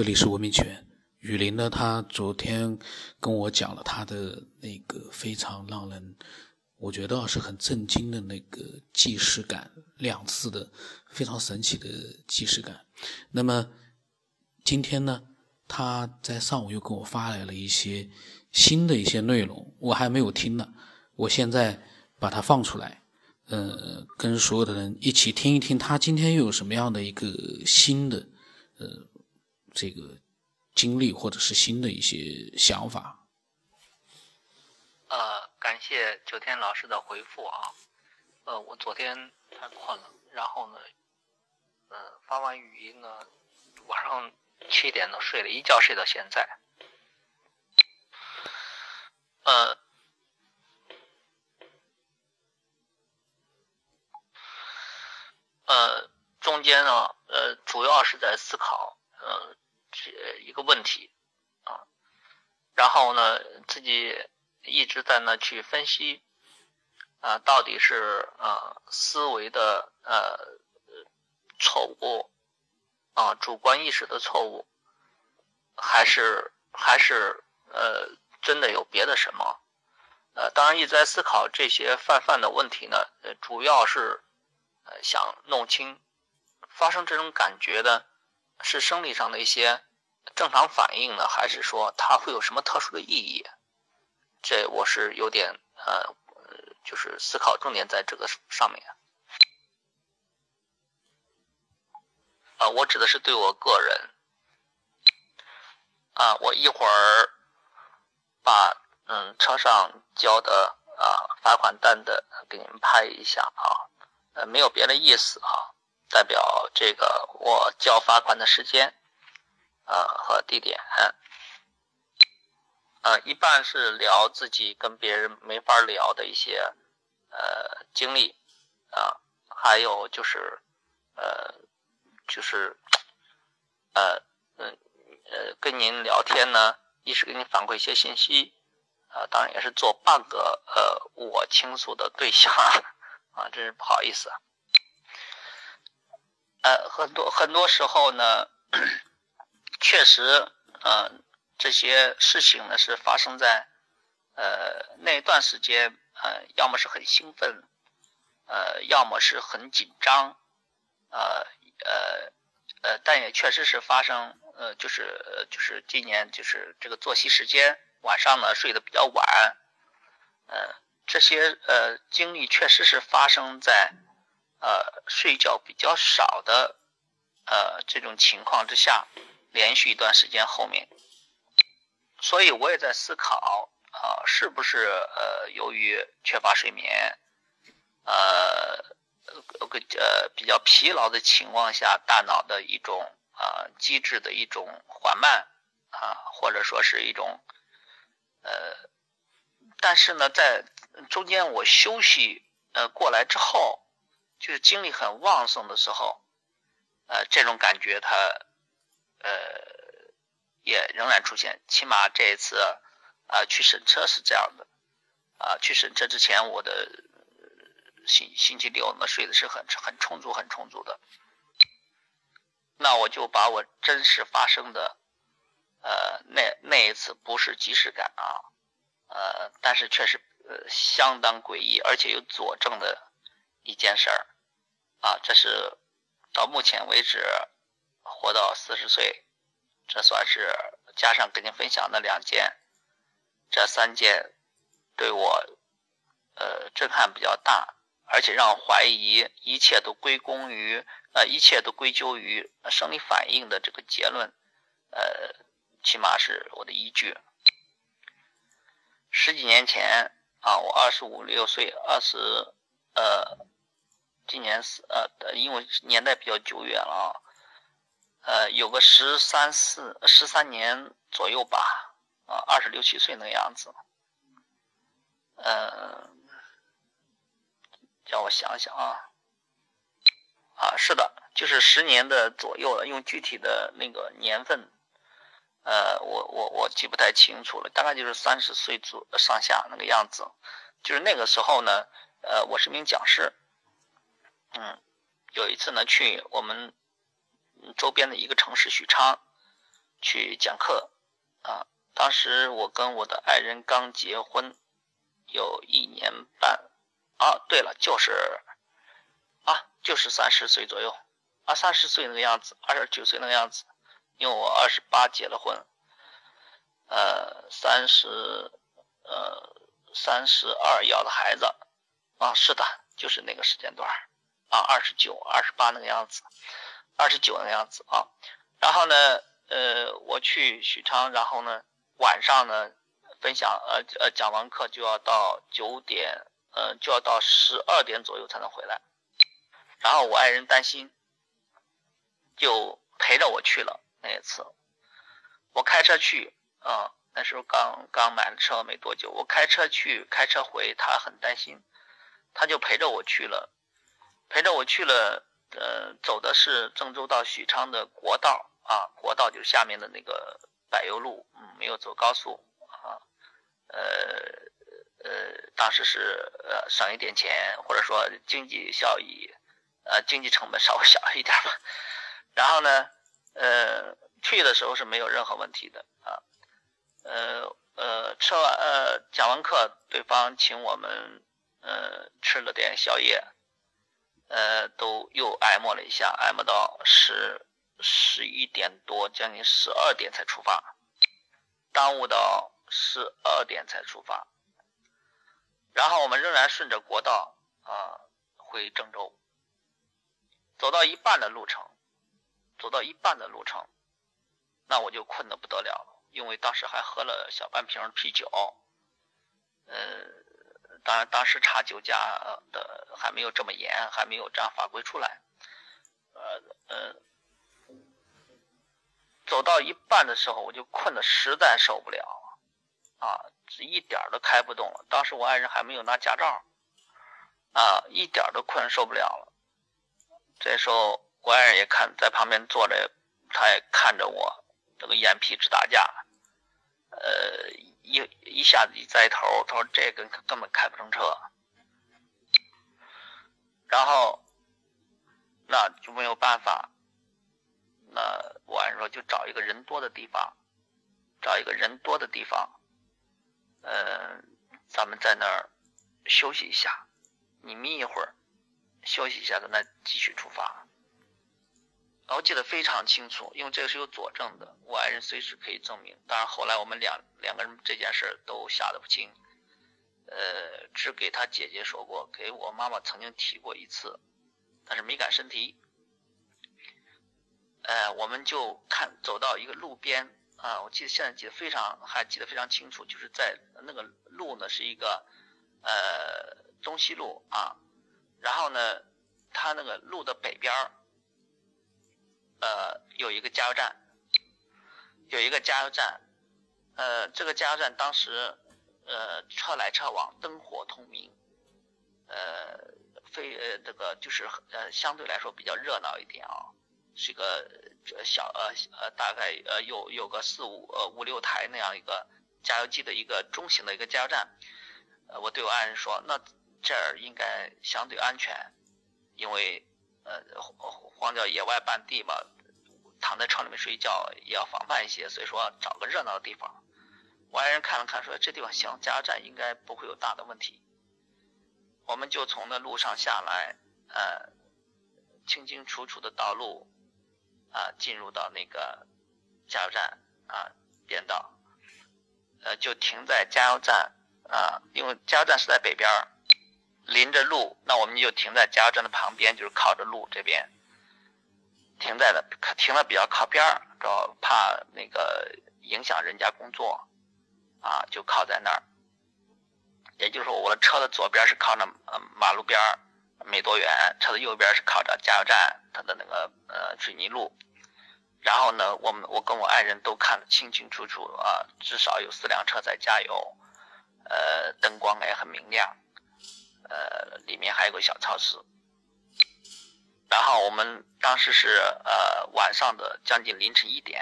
这里是文明圈。雨林呢，他昨天跟我讲了他的那个非常让人，我觉得是很震惊的那个既视感，两次的非常神奇的既视感。那么今天呢，他在上午又给我发来了一些新的一些内容，我还没有听呢，我现在把它放出来，呃，跟所有的人一起听一听，他今天又有什么样的一个新的，呃，这个。经历或者是新的一些想法。呃，感谢九天老师的回复啊。呃，我昨天太困了，然后呢，呃，发完语音呢，晚上七点多睡了一觉，睡到现在。呃，呃，中间呢，呃，主要是在思考，一个问题啊，然后呢，自己一直在那去分析啊，到底是啊思维的呃错误啊主观意识的错误，还是还是呃真的有别的什么？呃，当然一直在思考这些泛泛的问题呢，呃主要是呃想弄清发生这种感觉的。是生理上的一些正常反应呢，还是说它会有什么特殊的意义？这我是有点呃，就是思考重点在这个上面。啊，我指的是对我个人。啊，我一会儿把嗯车上交的啊罚款单的给你们拍一下啊，呃，没有别的意思啊。代表这个我交罚款的时间，呃和地点，呃一半是聊自己跟别人没法聊的一些呃经历，啊还有就是呃就是呃嗯呃跟您聊天呢，一是给您反馈一些信息，啊当然也是做半个呃我倾诉的对象，啊真是不好意思啊。呃，很多很多时候呢，确实，嗯，这些事情呢是发生在，呃，那段时间，呃，要么是很兴奋，呃，要么是很紧张，呃，呃，呃，但也确实是发生，呃，就是就是今年就是这个作息时间，晚上呢睡得比较晚，呃，这些呃经历确实是发生在。呃，睡觉比较少的，呃，这种情况之下，连续一段时间后面，所以我也在思考，啊，是不是呃，由于缺乏睡眠，呃，个呃比较疲劳的情况下，大脑的一种啊机制的一种缓慢啊，或者说是一种，呃，但是呢，在中间我休息呃过来之后。就是精力很旺盛的时候，呃，这种感觉它，呃，也仍然出现。起码这一次，啊，去审车是这样的，啊，去审车之前，我的星星期六呢睡的是很很充足、很充足的。那我就把我真实发生的，呃，那那一次不是即视感啊，呃，但是确实呃相当诡异，而且有佐证的。一件事儿，啊，这是到目前为止活到四十岁，这算是加上跟您分享的两件，这三件对我呃震撼比较大，而且让我怀疑一切都归功于呃一切都归咎于生理反应的这个结论，呃，起码是我的依据。十几年前啊，我二十五六岁，二十呃。今年是呃，因为年代比较久远了啊，呃，有个十三四十三年左右吧，啊，二十六七岁那个样子，嗯，叫我想想啊，啊，是的，就是十年的左右了，用具体的那个年份，呃，我我我记不太清楚了，大概就是三十岁左上下那个样子，就是那个时候呢，呃，我是名讲师。嗯，有一次呢，去我们周边的一个城市许昌，去讲课啊。当时我跟我的爱人刚结婚，有一年半啊。对了，就是啊，就是三十岁左右啊，三十岁那个样子，二十九岁那个样子。因为我二十八结了婚，呃，三十呃三十二要的孩子啊，是的，就是那个时间段啊，二十九、二十八那个样子，二十九那样子啊。然后呢，呃，我去许昌，然后呢。晚上呢，分享呃呃讲完课就要到九点，呃就要到十二点左右才能回来。然后我爱人担心，就陪着我去了那一次。我开车去，啊那时候刚刚买了车没多久，我开车去，开车回，他很担心，他就陪着我去了，陪着我去了，呃走的是郑州到许昌的国道啊，国道就是下面的那个。柏油路，嗯，没有走高速啊，呃呃，当时是呃省一点钱，或者说经济效益，呃经济成本稍微小一点吧。然后呢，呃去的时候是没有任何问题的啊，呃呃吃完呃讲完课，对方请我们呃吃了点宵夜，呃都又挨磨了一下，挨磨到十。十一点多，将近十二点才出发，耽误到十二点才出发。然后我们仍然顺着国道啊回郑州，走到一半的路程，走到一半的路程，那我就困得不得了，因为当时还喝了小半瓶啤酒，呃，当然当时查酒驾的还没有这么严，还没有这样法规出来，呃呃。走到一半的时候，我就困得实在受不了，啊，一点都开不动了。当时我爱人还没有拿驾照，啊，一点都困受不了了。这时候我爱人也看在旁边坐着，他也看着我，这个眼皮直打架，呃，一一下子一栽头，他说这根根本开不成车，然后那就没有办法。那我按说就找一个人多的地方，找一个人多的地方，嗯，咱们在那儿休息一下，你眯一会儿，休息一下，咱再继续出发。我记得非常清楚，因为这个是有佐证的，我爱人随时可以证明。当然后来我们两两个人这件事都吓得不轻，呃，只给他姐姐说过，给我妈妈曾经提过一次，但是没敢深提。呃，我们就看走到一个路边啊，我记得现在记得非常还记得非常清楚，就是在那个路呢是一个呃东西路啊，然后呢，它那个路的北边儿呃有一个加油站，有一个加油站，呃这个加油站当时呃车来车往，灯火通明，呃非呃这个就是呃相对来说比较热闹一点啊。是个小呃呃大概呃有有个四五呃五六台那样一个加油机的一个中型的一个加油站，呃我对我爱人说，那这儿应该相对安全，因为呃荒郊野外半地吧，躺在车里面睡觉也要防范一些，所以说找个热闹的地方。我爱人看了看说，这地方行，加油站应该不会有大的问题。我们就从那路上下来，呃清清楚楚的道路。啊，进入到那个加油站啊，变道，呃，就停在加油站啊，因为加油站是在北边儿临着路，那我们就停在加油站的旁边，就是靠着路这边，停在了，停的比较靠边儿，主要怕那个影响人家工作，啊，就靠在那儿，也就是说，我的车的左边是靠着马路边儿。没多远，车的右边是靠着加油站，它的那个呃水泥路。然后呢，我们我跟我爱人都看得清清楚楚啊，至少有四辆车在加油，呃，灯光也很明亮，呃，里面还有个小超市。然后我们当时是呃晚上的将近凌晨一点，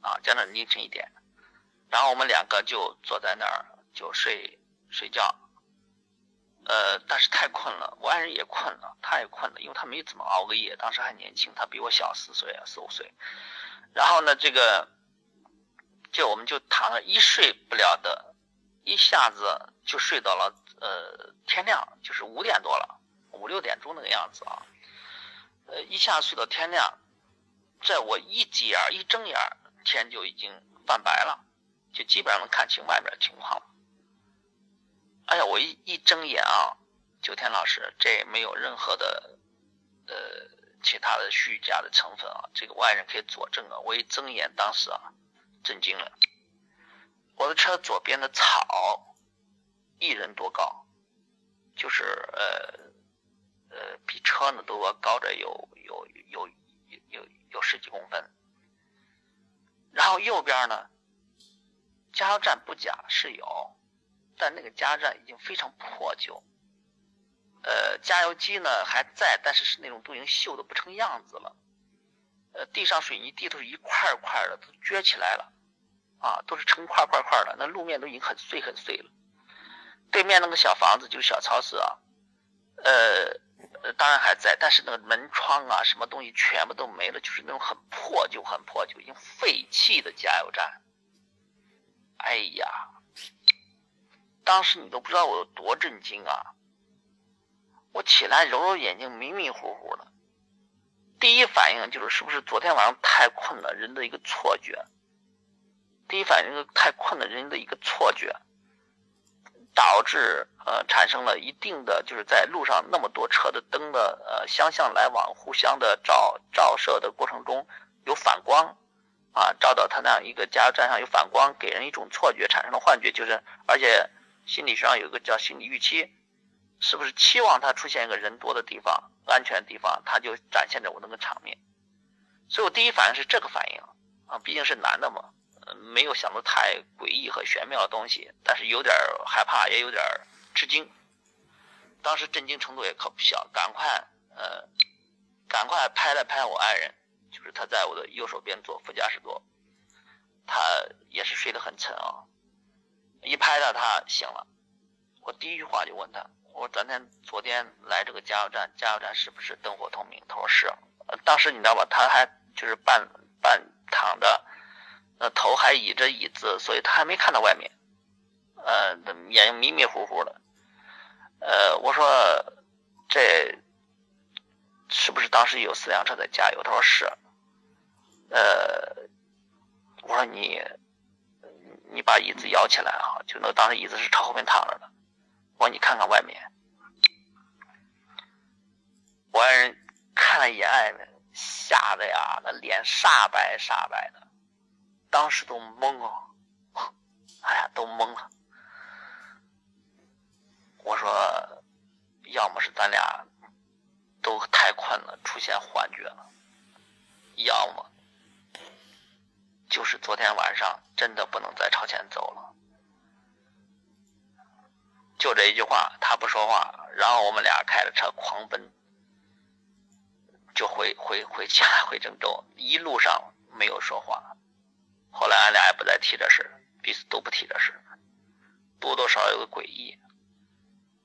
啊，将近凌晨一点，然后我们两个就坐在那儿就睡睡觉。呃，但是太困了，我爱人也困了，他也困了，因为他没怎么熬过夜，当时还年轻，他比我小四岁啊，四五岁。然后呢，这个就我们就躺了一睡不了的，一下子就睡到了呃天亮，就是五点多了，五六点钟那个样子啊，呃一下睡到天亮，在我一挤眼一睁眼，天就已经泛白了，就基本上能看清外面的情况了。哎呀，我一一睁眼啊，九天老师，这没有任何的呃其他的虚假的成分啊，这个外人可以佐证啊。我一睁眼，当时啊。震惊了！我的车左边的草一人多高，就是呃呃比车呢都要高着有有有有有有十几公分。然后右边呢，加油站不假是有，但那个加油站已经非常破旧。呃，加油机呢还在，但是是那种都已经锈的不成样子了。呃，地上水泥地都是一块块的，都撅起来了，啊，都是成块块块的。那路面都已经很碎很碎了。对面那个小房子就是小超市啊，呃，当然还在，但是那个门窗啊，什么东西全部都没了，就是那种很破旧、很破旧、已经废弃的加油站。哎呀，当时你都不知道我有多震惊啊！我起来揉揉眼睛，迷迷糊糊的。第一反应就是是不是昨天晚上太困了，人的一个错觉。第一反应是太困了，人的一个错觉，导致呃产生了一定的就是在路上那么多车的灯的呃相向来往，互相的照照射的过程中有反光啊，照到他那样一个加油站上有反光，给人一种错觉，产生了幻觉，就是而且心理学上有一个叫心理预期。是不是期望他出现一个人多的地方、安全的地方，他就展现着我那个场面？所以我第一反应是这个反应啊，毕竟是男的嘛，没有想到太诡异和玄妙的东西，但是有点害怕，也有点吃惊。当时震惊程度也可不小，赶快呃，赶快拍了拍我爱人，就是他在我的右手边坐副驾驶座，他也是睡得很沉啊，一拍他，他醒了，我第一句话就问他。我昨天昨天来这个加油站，加油站是不是灯火通明？他说是。当时你知道吧，他还就是半半躺着，那头还倚着椅子，所以他还没看到外面，呃，眼睛迷迷糊糊的。呃，我说这是不是当时有四辆车在加油？他说是。呃，我说你你把椅子摇起来啊，就那当时椅子是朝后面躺着的。我说你看看外面，我爱人看了一眼外面，吓得呀，那脸煞白煞白的，当时都懵了，哎呀，都懵了。我说，要么是咱俩都太困了，出现幻觉了，要么就是昨天晚上真的不能再朝前走了。就这一句话，他不说话，然后我们俩开着车狂奔，就回回回家回郑州，一路上没有说话。后来俺俩也不再提这事彼此都不提这事多多少有个诡异。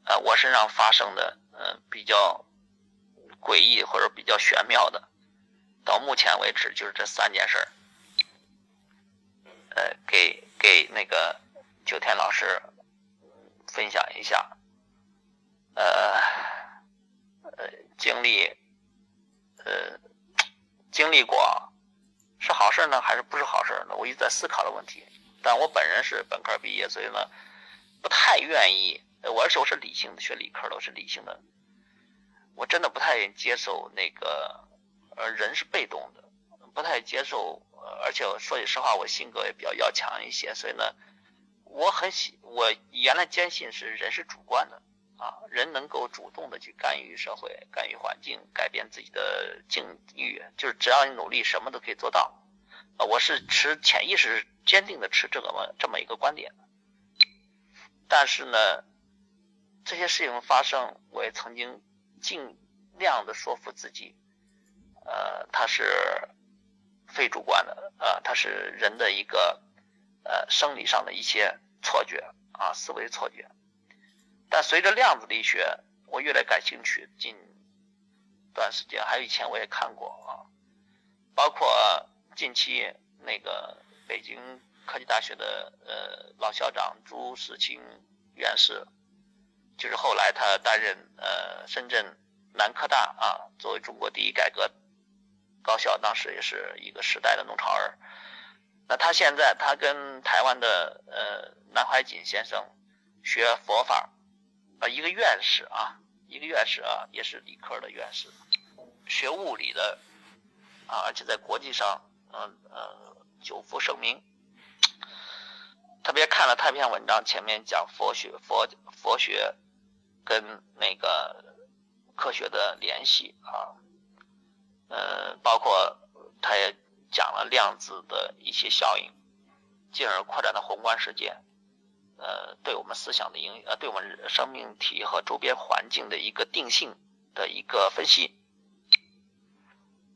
呃，我身上发生的嗯比较诡异或者比较玄妙的，到目前为止就是这三件事呃，给给那个九天老师。分享一下，呃，呃，经历，呃，经历过，是好事呢，还是不是好事呢？我一直在思考的问题。但我本人是本科毕业，所以呢，不太愿意。我而且我是理性的，学理科的，我是理性的。我真的不太愿意接受那个，呃，人是被动的，不太接受。而且说句实话，我性格也比较要强一些，所以呢。我很喜，我原来坚信是人是主观的啊，人能够主动的去干预社会、干预环境、改变自己的境遇，就是只要你努力，什么都可以做到。啊，我是持潜意识坚定的持这个这么一个观点。但是呢，这些事情发生，我也曾经尽量的说服自己，呃，它是非主观的，呃，它是人的一个呃生理上的一些。错觉啊，思维错觉。但随着量子力学，我越来感兴趣。近段时间，还有以前我也看过啊，包括近期那个北京科技大学的呃老校长朱世清院士，就是后来他担任呃深圳南科大啊，作为中国第一改革高校，当时也是一个时代的弄潮儿。那他现在他跟台湾的呃南怀瑾先生学佛法，啊一个院士啊，一个院士啊，也是理科的院士，学物理的啊，而且在国际上嗯呃久负盛名。特别看了他一篇文章，前面讲佛学佛佛学跟那个科学的联系啊，呃，包括他也。讲了量子的一些效应，进而扩展到宏观世界，呃，对我们思想的影，呃，对我们生命体和周边环境的一个定性的一个分析。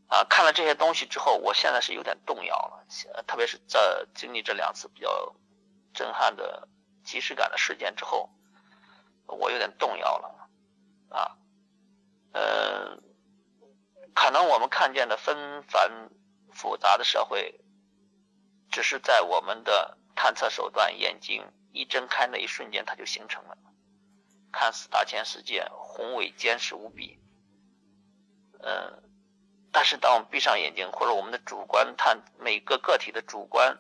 啊，看了这些东西之后，我现在是有点动摇了，特别是在经历这两次比较震撼的即视感的事件之后，我有点动摇了。啊，嗯，可能我们看见的纷繁。复杂的社会，只是在我们的探测手段眼睛一睁开那一瞬间，它就形成了。看似大千世界宏伟坚实无比，嗯，但是当我们闭上眼睛，或者我们的主观探每个个体的主观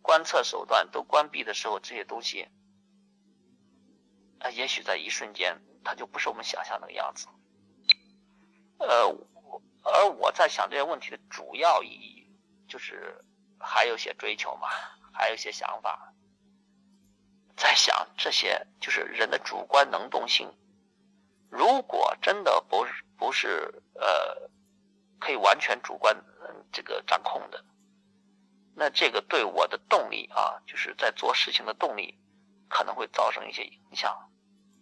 观测手段都关闭的时候，这些东西啊，也许在一瞬间，它就不是我们想象那个样子。呃。而我在想这些问题的主要意义，就是还有些追求嘛，还有一些想法，在想这些就是人的主观能动性，如果真的不是不是呃可以完全主观这个掌控的，那这个对我的动力啊，就是在做事情的动力可能会造成一些影响，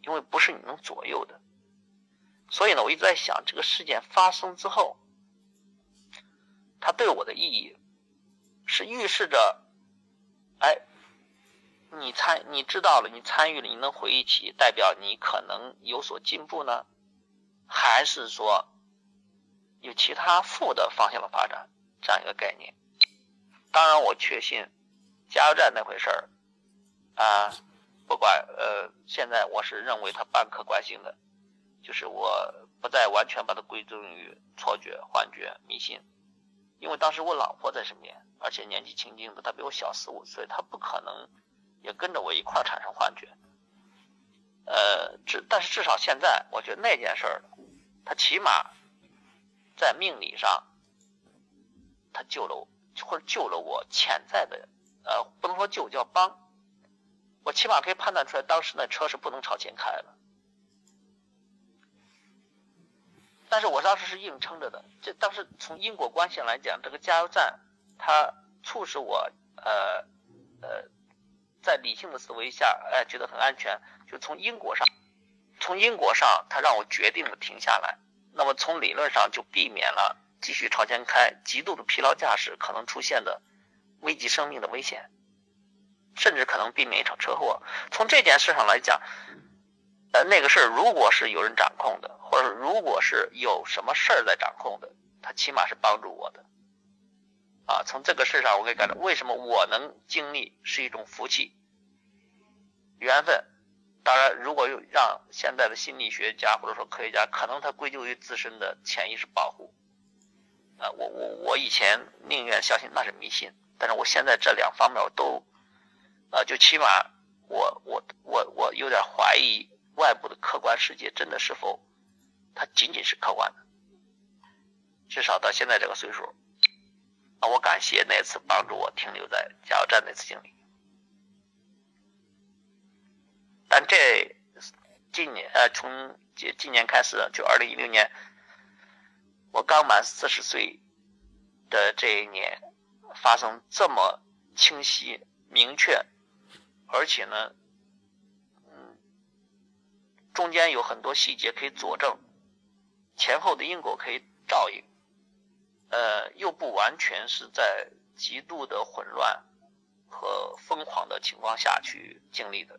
因为不是你能左右的。所以呢，我一直在想，这个事件发生之后，它对我的意义是预示着，哎，你参，你知道了，你参与了，你能回忆起，代表你可能有所进步呢，还是说有其他负的方向的发展这样一个概念？当然，我确信加油站那回事儿啊，不管呃，现在我是认为它半客观性的。就是我不再完全把它归宗于错觉、幻觉、迷信，因为当时我老婆在身边，而且年纪轻轻的，她比我小四五岁，她不可能也跟着我一块产生幻觉。呃，至但是至少现在，我觉得那件事儿，它起码在命理上，他救了我，或者救了我潜在的，呃，不能说救，叫帮，我起码可以判断出来，当时那车是不能朝前开的。但是我当时是硬撑着的，这当时从因果关系来讲，这个加油站它促使我呃呃在理性的思维下，哎觉得很安全，就从因果上，从因果上它让我决定了停下来，那么从理论上就避免了继续朝前开，极度的疲劳驾驶可能出现的危及生命的危险，甚至可能避免一场车祸。从这件事上来讲。呃，那个事儿如果是有人掌控的，或者如果是有什么事儿在掌控的，他起码是帮助我的。啊，从这个事上我可以感到，为什么我能经历是一种福气、缘分。当然，如果让现在的心理学家或者说科学家，可能他归咎于自身的潜意识保护。啊，我我我以前宁愿相信那是迷信，但是我现在这两方面我都，啊，就起码我我我我有点怀疑。外部的客观世界真的是否，它仅仅是客观的？至少到现在这个岁数，啊，我感谢那次帮助我停留在加油站那次经历。但这今年呃，从今今年开始，就二零一六年，我刚满四十岁的这一年，发生这么清晰、明确，而且呢。中间有很多细节可以佐证，前后的因果可以照应，呃，又不完全是在极度的混乱和疯狂的情况下去经历的。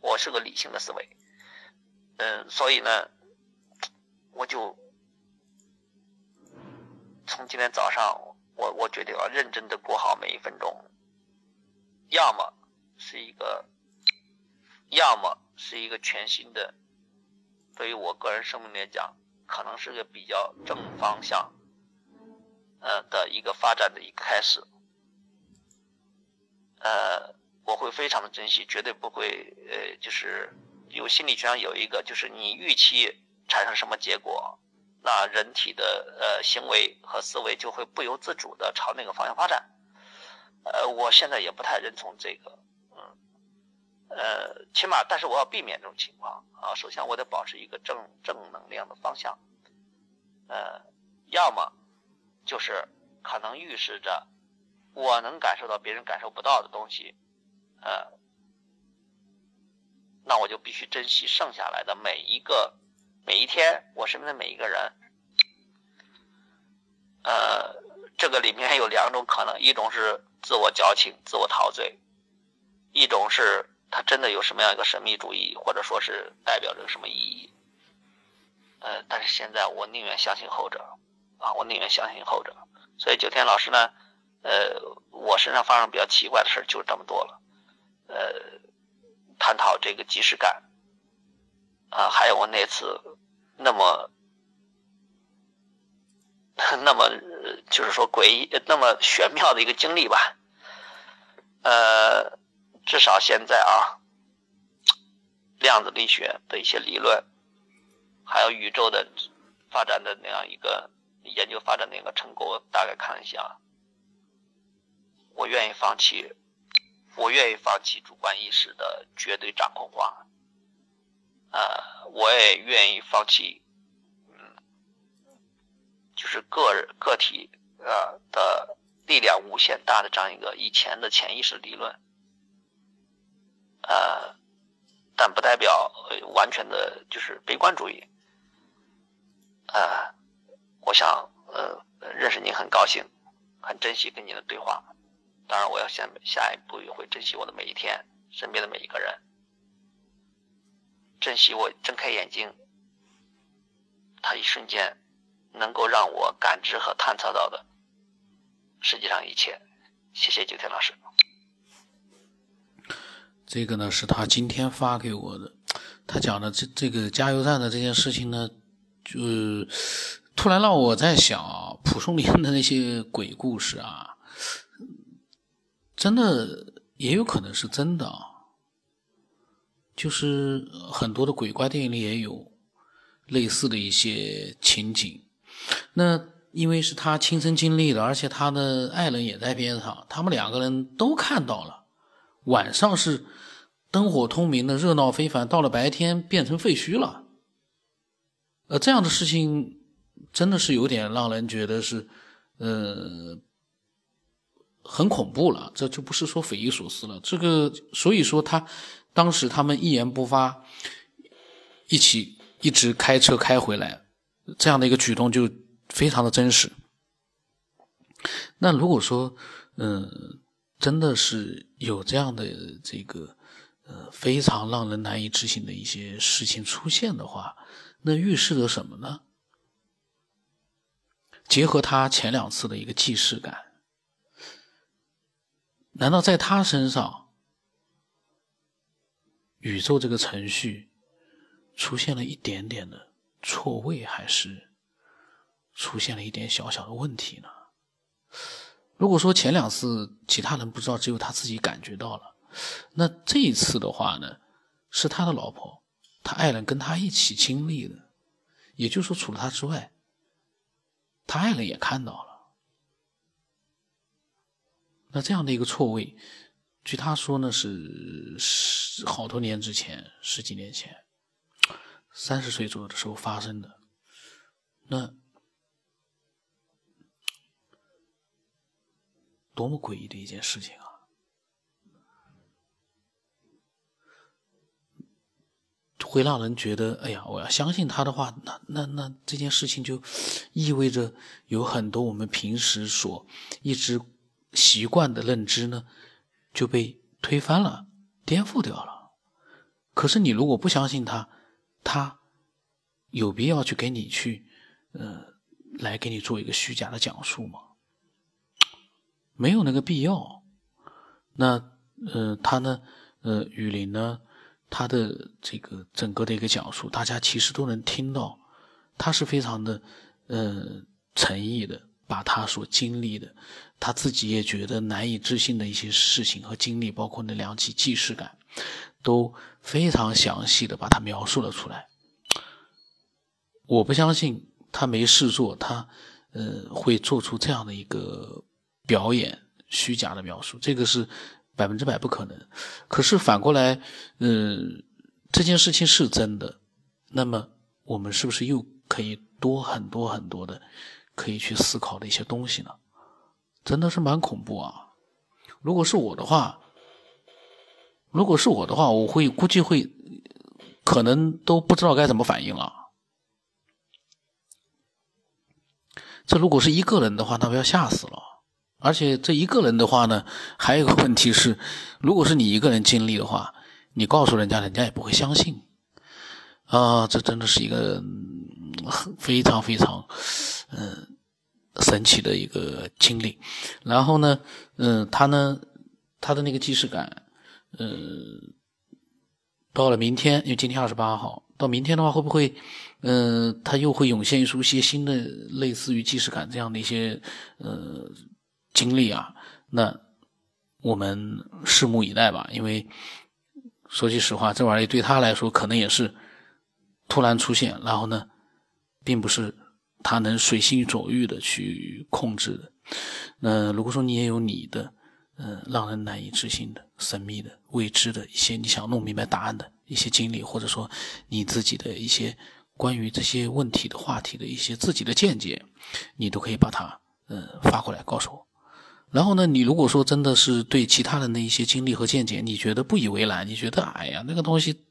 我是个理性的思维，嗯，所以呢，我就从今天早上，我我决定要认真的过好每一分钟，要么是一个，要么是一个全新的，对于我个人生命来讲，可能是个比较正方向，呃的一个发展的一个开始，呃，我会非常的珍惜，绝对不会，呃，就是有心理学上有一个，就是你预期产生什么结果。那人体的呃行为和思维就会不由自主的朝那个方向发展，呃，我现在也不太认同这个，呃，起码，但是我要避免这种情况啊。首先，我得保持一个正正能量的方向，呃，要么就是可能预示着我能感受到别人感受不到的东西，呃，那我就必须珍惜剩下来的每一个。每一天，我身边的每一个人，呃，这个里面有两种可能：一种是自我矫情、自我陶醉；一种是他真的有什么样一个神秘主义，或者说是代表着什么意义。呃，但是现在我宁愿相信后者啊，我宁愿相信后者。所以九天老师呢，呃，我身上发生比较奇怪的事就这么多了。呃，探讨这个即视感。啊，还有我那次那么那么就是说诡异、那么玄妙的一个经历吧。呃，至少现在啊，量子力学的一些理论，还有宇宙的发展的那样一个研究发展的一个成果，我大概看一下，我愿意放弃，我愿意放弃主观意识的绝对掌控化。呃，我也愿意放弃，嗯，就是个人个体呃的力量无限大的这样一个以前的潜意识理论，呃，但不代表完全的就是悲观主义。呃，我想呃认识您很高兴，很珍惜跟您的对话。当然，我要下下一步也会珍惜我的每一天，身边的每一个人。珍惜我睁开眼睛，他一瞬间能够让我感知和探测到的世界上一切。谢谢九天老师。这个呢是他今天发给我的，他讲的这这个加油站的这件事情呢，就突然让我在想，蒲松龄的那些鬼故事啊，真的也有可能是真的啊。就是很多的鬼怪电影里也有类似的一些情景，那因为是他亲身经历的，而且他的爱人也在边上，他们两个人都看到了，晚上是灯火通明的，热闹非凡，到了白天变成废墟了。呃，这样的事情真的是有点让人觉得是，呃，很恐怖了。这就不是说匪夷所思了。这个，所以说他。当时他们一言不发，一起一直开车开回来，这样的一个举动就非常的真实。那如果说，嗯，真的是有这样的这个，呃，非常让人难以置信的一些事情出现的话，那预示着什么呢？结合他前两次的一个既视感，难道在他身上？宇宙这个程序出现了一点点的错位，还是出现了一点小小的问题呢？如果说前两次其他人不知道，只有他自己感觉到了，那这一次的话呢，是他的老婆、他爱人跟他一起经历的，也就是说，除了他之外，他爱人也看到了。那这样的一个错位。据他说呢，是十好多年之前，十几年前，三十岁左右的时候发生的。那多么诡异的一件事情啊！会让人觉得，哎呀，我要相信他的话，那那那这件事情就意味着有很多我们平时所一直习惯的认知呢。就被推翻了，颠覆掉了。可是你如果不相信他，他有必要去给你去，呃，来给你做一个虚假的讲述吗？没有那个必要。那呃，他呢，呃，雨林呢，他的这个整个的一个讲述，大家其实都能听到，他是非常的，呃，诚意的，把他所经历的，他自己也觉得难以置信的一些事情和经历，包括那两起既视感，都非常详细的把它描述了出来。我不相信他没事做，他，呃，会做出这样的一个表演，虚假的描述，这个是。百分之百不可能，可是反过来，嗯，这件事情是真的，那么我们是不是又可以多很多很多的可以去思考的一些东西呢？真的是蛮恐怖啊！如果是我的话，如果是我的话，我会估计会可能都不知道该怎么反应了。这如果是一个人的话，那不要吓死了。而且这一个人的话呢，还有一个问题是，如果是你一个人经历的话，你告诉人家，人家也不会相信。啊，这真的是一个非常非常嗯神奇的一个经历。然后呢，嗯，他呢，他的那个既视感，嗯，到了明天，因为今天二十八号，到明天的话，会不会，嗯，他又会涌现出一些新的类似于既视感这样的一些，呃。经历啊，那我们拭目以待吧。因为说句实话，这玩意儿对他来说可能也是突然出现，然后呢，并不是他能随心所欲的去控制的。那如果说你也有你的，嗯，让人难以置信的、神秘的、未知的一些你想弄明白答案的一些经历，或者说你自己的一些关于这些问题的话题的一些自己的见解，你都可以把它嗯发过来告诉我。然后呢，你如果说真的是对其他人的一些经历和见解，你觉得不以为然，你觉得哎呀那个东西，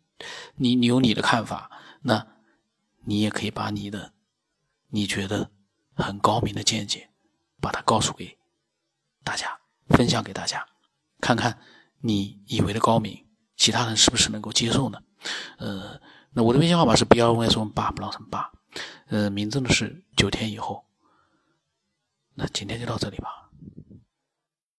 你你有你的看法，那，你也可以把你的，你觉得很高明的见解，把它告诉给大家，分享给大家，看看你以为的高明，其他人是不是能够接受呢？呃，那我的微信号码是 b 二 s 八不让成八，呃，名字呢是九天以后，那今天就到这里吧。